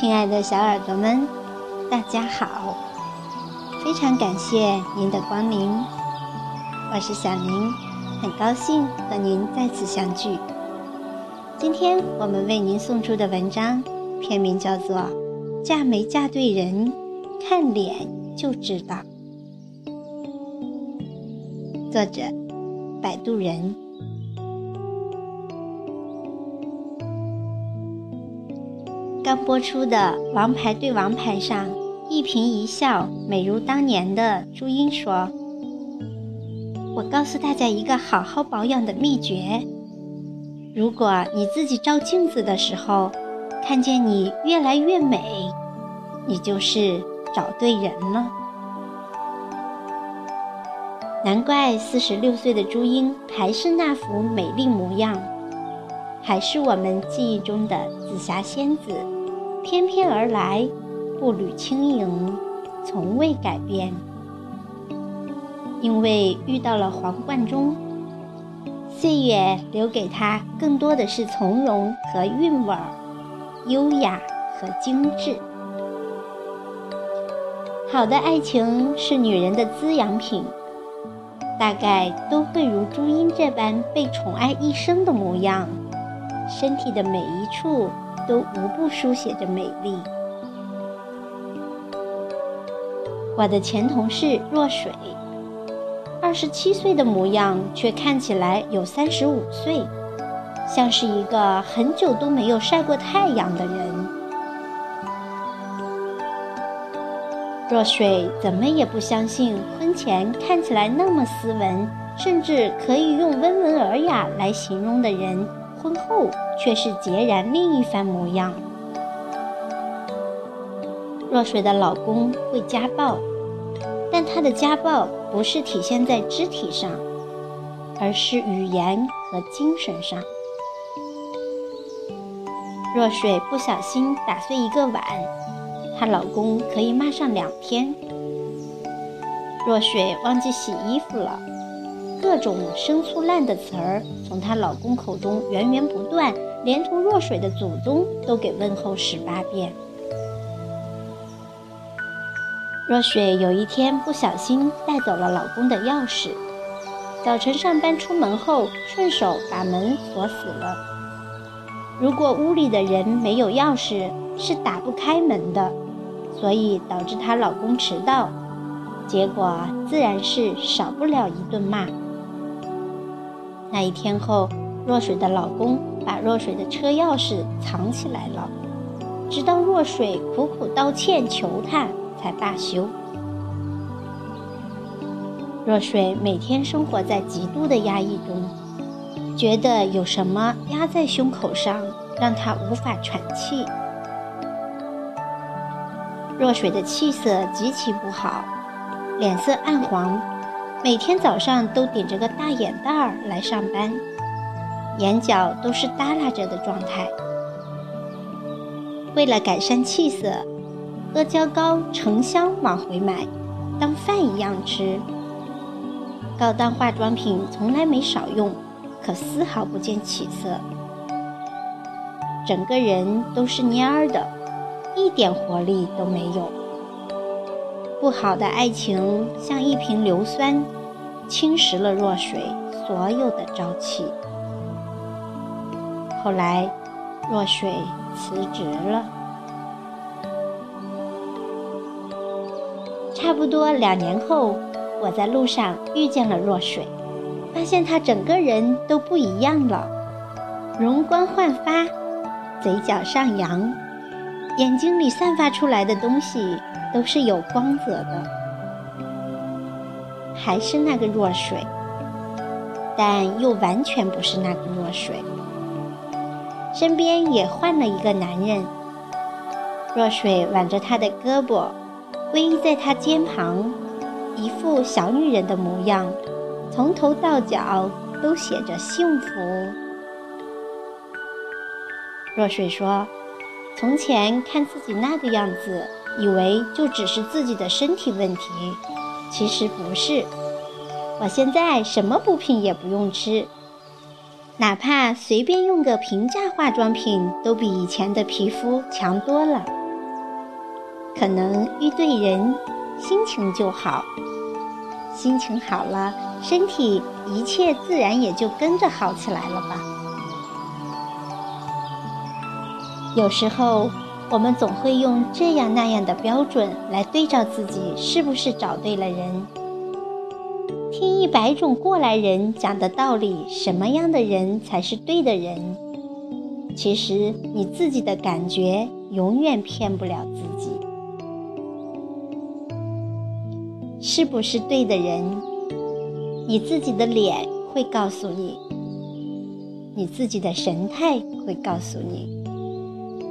亲爱的小耳朵们，大家好！非常感谢您的光临，我是小林，很高兴和您再次相聚。今天我们为您送出的文章片名叫做《嫁没嫁对人，看脸就知道》，作者摆渡人。刚播出的《王牌对王牌》上，一颦一笑美如当年的朱茵说：“我告诉大家一个好好保养的秘诀，如果你自己照镜子的时候，看见你越来越美，你就是找对人了。难怪四十六岁的朱茵还是那副美丽模样。”还是我们记忆中的紫霞仙子，翩翩而来，步履轻盈，从未改变。因为遇到了黄贯中，岁月留给他更多的是从容和韵味儿，优雅和精致。好的爱情是女人的滋养品，大概都会如朱茵这般被宠爱一生的模样。身体的每一处都无不书写着美丽。我的前同事若水，二十七岁的模样，却看起来有三十五岁，像是一个很久都没有晒过太阳的人。若水怎么也不相信，婚前看起来那么斯文，甚至可以用温文尔雅来形容的人。婚后却是截然另一番模样。若水的老公会家暴，但他的家暴不是体现在肢体上，而是语言和精神上。若水不小心打碎一个碗，她老公可以骂上两天。若水忘记洗衣服了。各种生粗烂的词儿从她老公口中源源不断，连同若水的祖宗都给问候十八遍。若水有一天不小心带走了老公的钥匙，早晨上班出门后顺手把门锁死了。如果屋里的人没有钥匙，是打不开门的，所以导致她老公迟到，结果自然是少不了一顿骂。那一天后，若水的老公把若水的车钥匙藏起来了，直到若水苦苦道歉求他，才罢休。若水每天生活在极度的压抑中，觉得有什么压在胸口上，让她无法喘气。若水的气色极其不好，脸色暗黄。每天早上都顶着个大眼袋儿来上班，眼角都是耷拉着的状态。为了改善气色，阿胶糕成箱往回买，当饭一样吃。高档化妆品从来没少用，可丝毫不见起色。整个人都是蔫儿的，一点活力都没有。不好的爱情像一瓶硫酸，侵蚀了若水所有的朝气。后来，若水辞职了。差不多两年后，我在路上遇见了若水，发现她整个人都不一样了，容光焕发，嘴角上扬，眼睛里散发出来的东西。都是有光泽的，还是那个弱水，但又完全不是那个弱水。身边也换了一个男人，若水挽着他的胳膊，偎依在他肩旁，一副小女人的模样，从头到脚都写着幸福。若水说：“从前看自己那个样子。”以为就只是自己的身体问题，其实不是。我现在什么补品也不用吃，哪怕随便用个平价化妆品，都比以前的皮肤强多了。可能遇对人，心情就好。心情好了，身体一切自然也就跟着好起来了吧。有时候，我们总会用这样那样的标准来对照自己是不是找对了人。听一百种过来人讲的道理，什么样的人才是对的人？其实你自己的感觉永远骗不了自己。是不是对的人？你自己的脸会告诉你，你自己的神态会告诉你，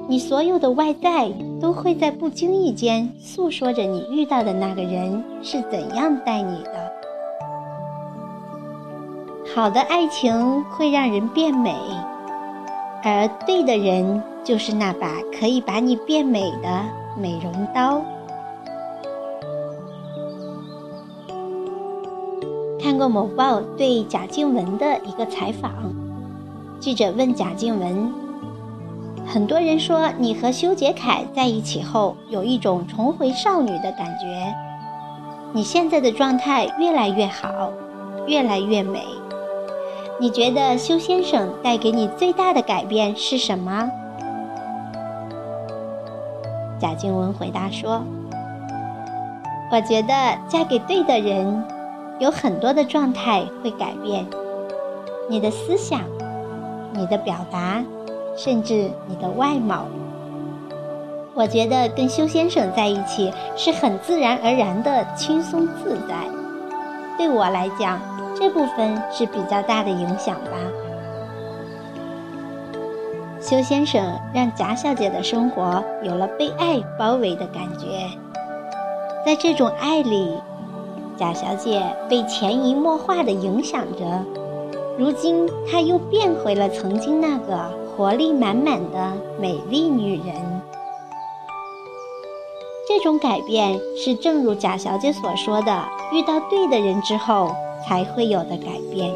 你所有的外在都会在不经意间诉说着你遇到的那个人是怎样待你的。好的爱情会让人变美，而对的人就是那把可以把你变美的美容刀。看过某报对贾静雯的一个采访，记者问贾静雯：“很多人说你和修杰楷在一起后有一种重回少女的感觉，你现在的状态越来越好，越来越美。你觉得修先生带给你最大的改变是什么？”贾静雯回答说：“我觉得嫁给对的人。”有很多的状态会改变，你的思想、你的表达，甚至你的外貌。我觉得跟修先生在一起是很自然而然的轻松自在。对我来讲，这部分是比较大的影响吧。修先生让贾小姐的生活有了被爱包围的感觉，在这种爱里。贾小姐被潜移默化的影响着，如今她又变回了曾经那个活力满满的美丽女人。这种改变是正如贾小姐所说的，遇到对的人之后才会有的改变。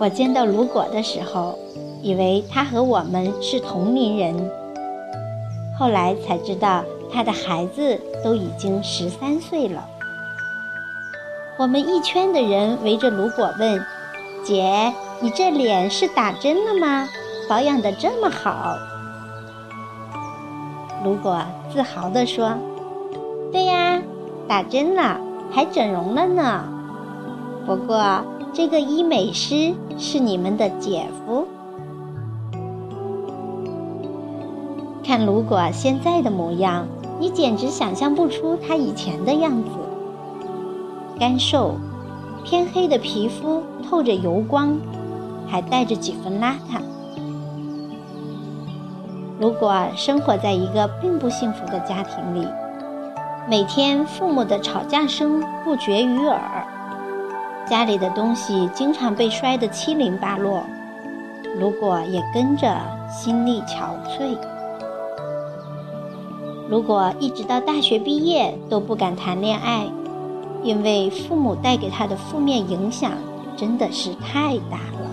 我见到卢果的时候，以为他和我们是同龄人。后来才知道，他的孩子都已经十三岁了。我们一圈的人围着卢果问：“姐，你这脸是打针了吗？保养的这么好？”如果自豪地说：“对呀，打针了，还整容了呢。不过，这个医美师是你们的姐夫。”看如果现在的模样，你简直想象不出他以前的样子。干瘦、偏黑的皮肤透着油光，还带着几分邋遢。如果生活在一个并不幸福的家庭里，每天父母的吵架声不绝于耳，家里的东西经常被摔得七零八落，如果也跟着心力憔悴。如果一直到大学毕业都不敢谈恋爱，因为父母带给他的负面影响真的是太大了。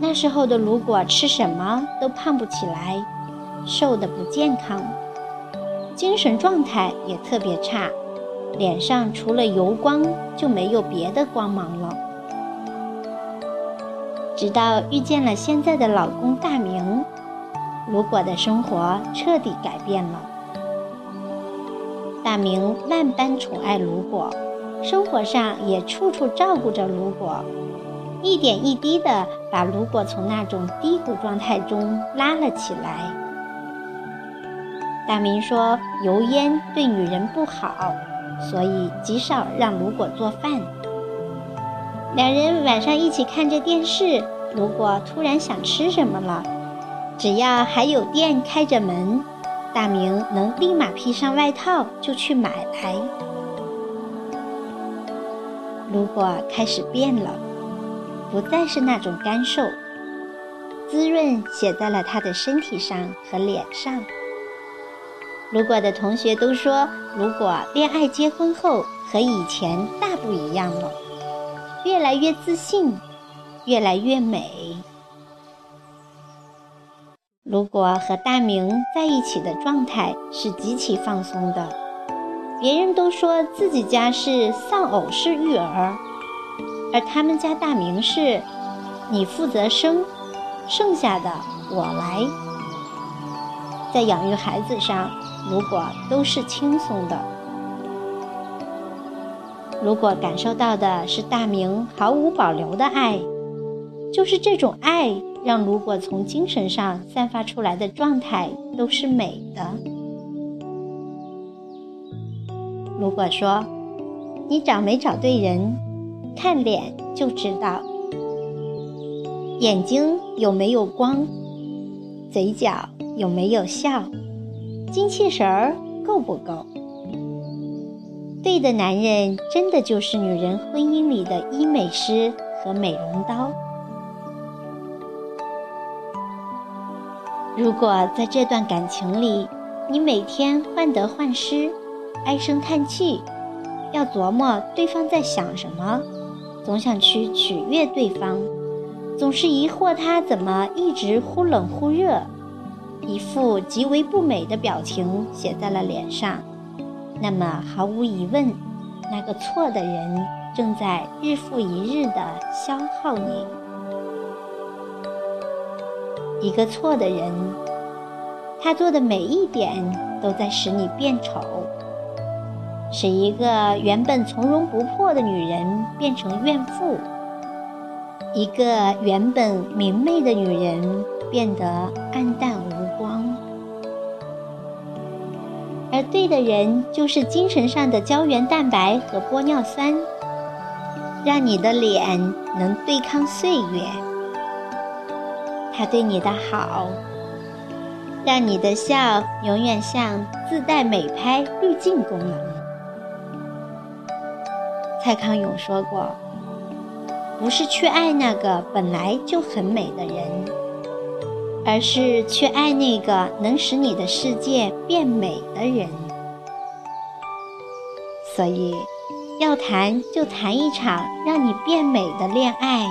那时候的如果吃什么都胖不起来，瘦的不健康，精神状态也特别差，脸上除了油光就没有别的光芒了。直到遇见了现在的老公大明。如果的生活彻底改变了。大明万般宠爱如果，生活上也处处照顾着如果，一点一滴地把如果从那种低谷状态中拉了起来。大明说油烟对女人不好，所以极少让卢果做饭。两人晚上一起看着电视，卢果突然想吃什么了。只要还有店开着门，大明能立马披上外套就去买来。如果开始变了，不再是那种干瘦，滋润写在了他的身体上和脸上。如果的同学都说，如果恋爱结婚后和以前大不一样了，越来越自信，越来越美。如果和大明在一起的状态是极其放松的，别人都说自己家是丧偶式育儿，而他们家大明是，你负责生，剩下的我来。在养育孩子上，如果都是轻松的，如果感受到的是大明毫无保留的爱，就是这种爱。让如果从精神上散发出来的状态都是美的。如果说你找没找对人，看脸就知道，眼睛有没有光，嘴角有没有笑，精气神儿够不够？对的男人真的就是女人婚姻里的医美师和美容刀。如果在这段感情里，你每天患得患失、唉声叹气，要琢磨对方在想什么，总想去取悦对方，总是疑惑他怎么一直忽冷忽热，一副极为不美的表情写在了脸上，那么毫无疑问，那个错的人正在日复一日地消耗你。一个错的人，他做的每一点都在使你变丑，使一个原本从容不迫的女人变成怨妇，一个原本明媚的女人变得暗淡而对的人，就是精神上的胶原蛋白和玻尿酸，让你的脸能对抗岁月。他对你的好，让你的笑永远像自带美拍滤镜功能。蔡康永说过：“不是去爱那个本来就很美的人，而是去爱那个能使你的世界变美的人。”所以，要谈就谈一场让你变美的恋爱，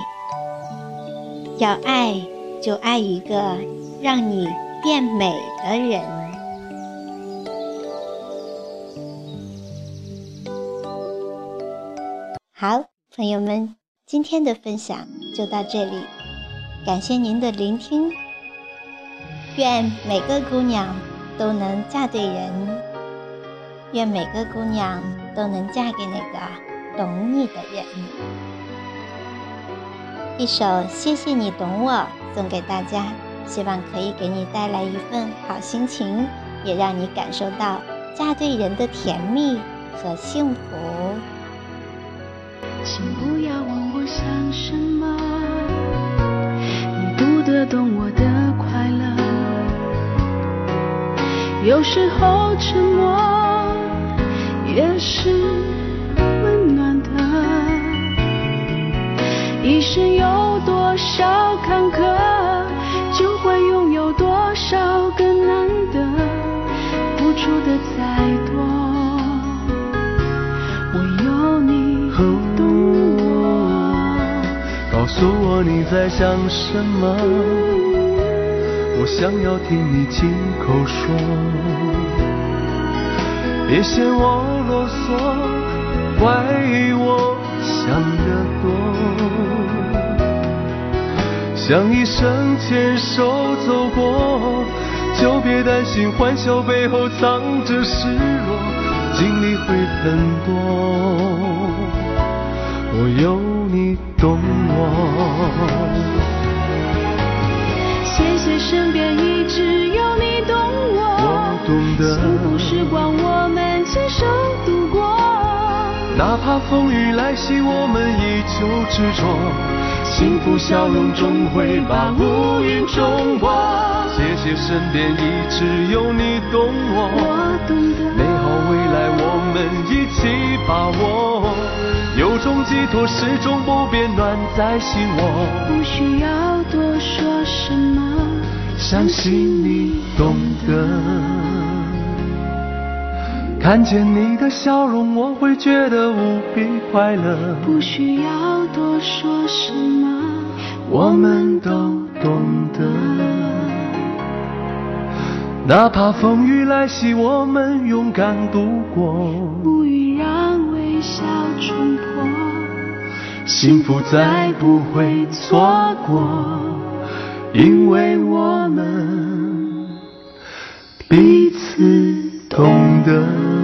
要爱。就爱一个让你变美的人。好，朋友们，今天的分享就到这里，感谢您的聆听。愿每个姑娘都能嫁对人，愿每个姑娘都能嫁给那个懂你的人。一首《谢谢你懂我》。送给大家，希望可以给你带来一份好心情，也让你感受到嫁对人的甜蜜和幸福。请不要问我想什么，你不得懂我有时候沉默也是温暖的。一生有多少坎坷就会拥有多少个难得付出的再多。我有你懂我。告诉我你在想什么。我想要听你亲口说。别嫌我啰嗦，怪我想得多。想一生牵手走过，就别担心欢笑背后藏着失落，经历会很多。我有你。懂我，身边一直有你懂我。我懂得，幸福时光我们牵手度过。哪怕风雨来袭，我们依旧执着。幸福笑容终会把乌云冲破。谢谢身边一直有你懂我。我懂得，美好未来我们一起把握。有种寄托始终不变，暖在心窝。不需要多说什么，相信你懂得。看见你的笑容，我会觉得无比快乐。不需要多说什么，我们都懂得。哪怕风雨来袭，我们勇敢度过。乌云让微笑冲破，幸福再不会错过，因为我们彼此懂得。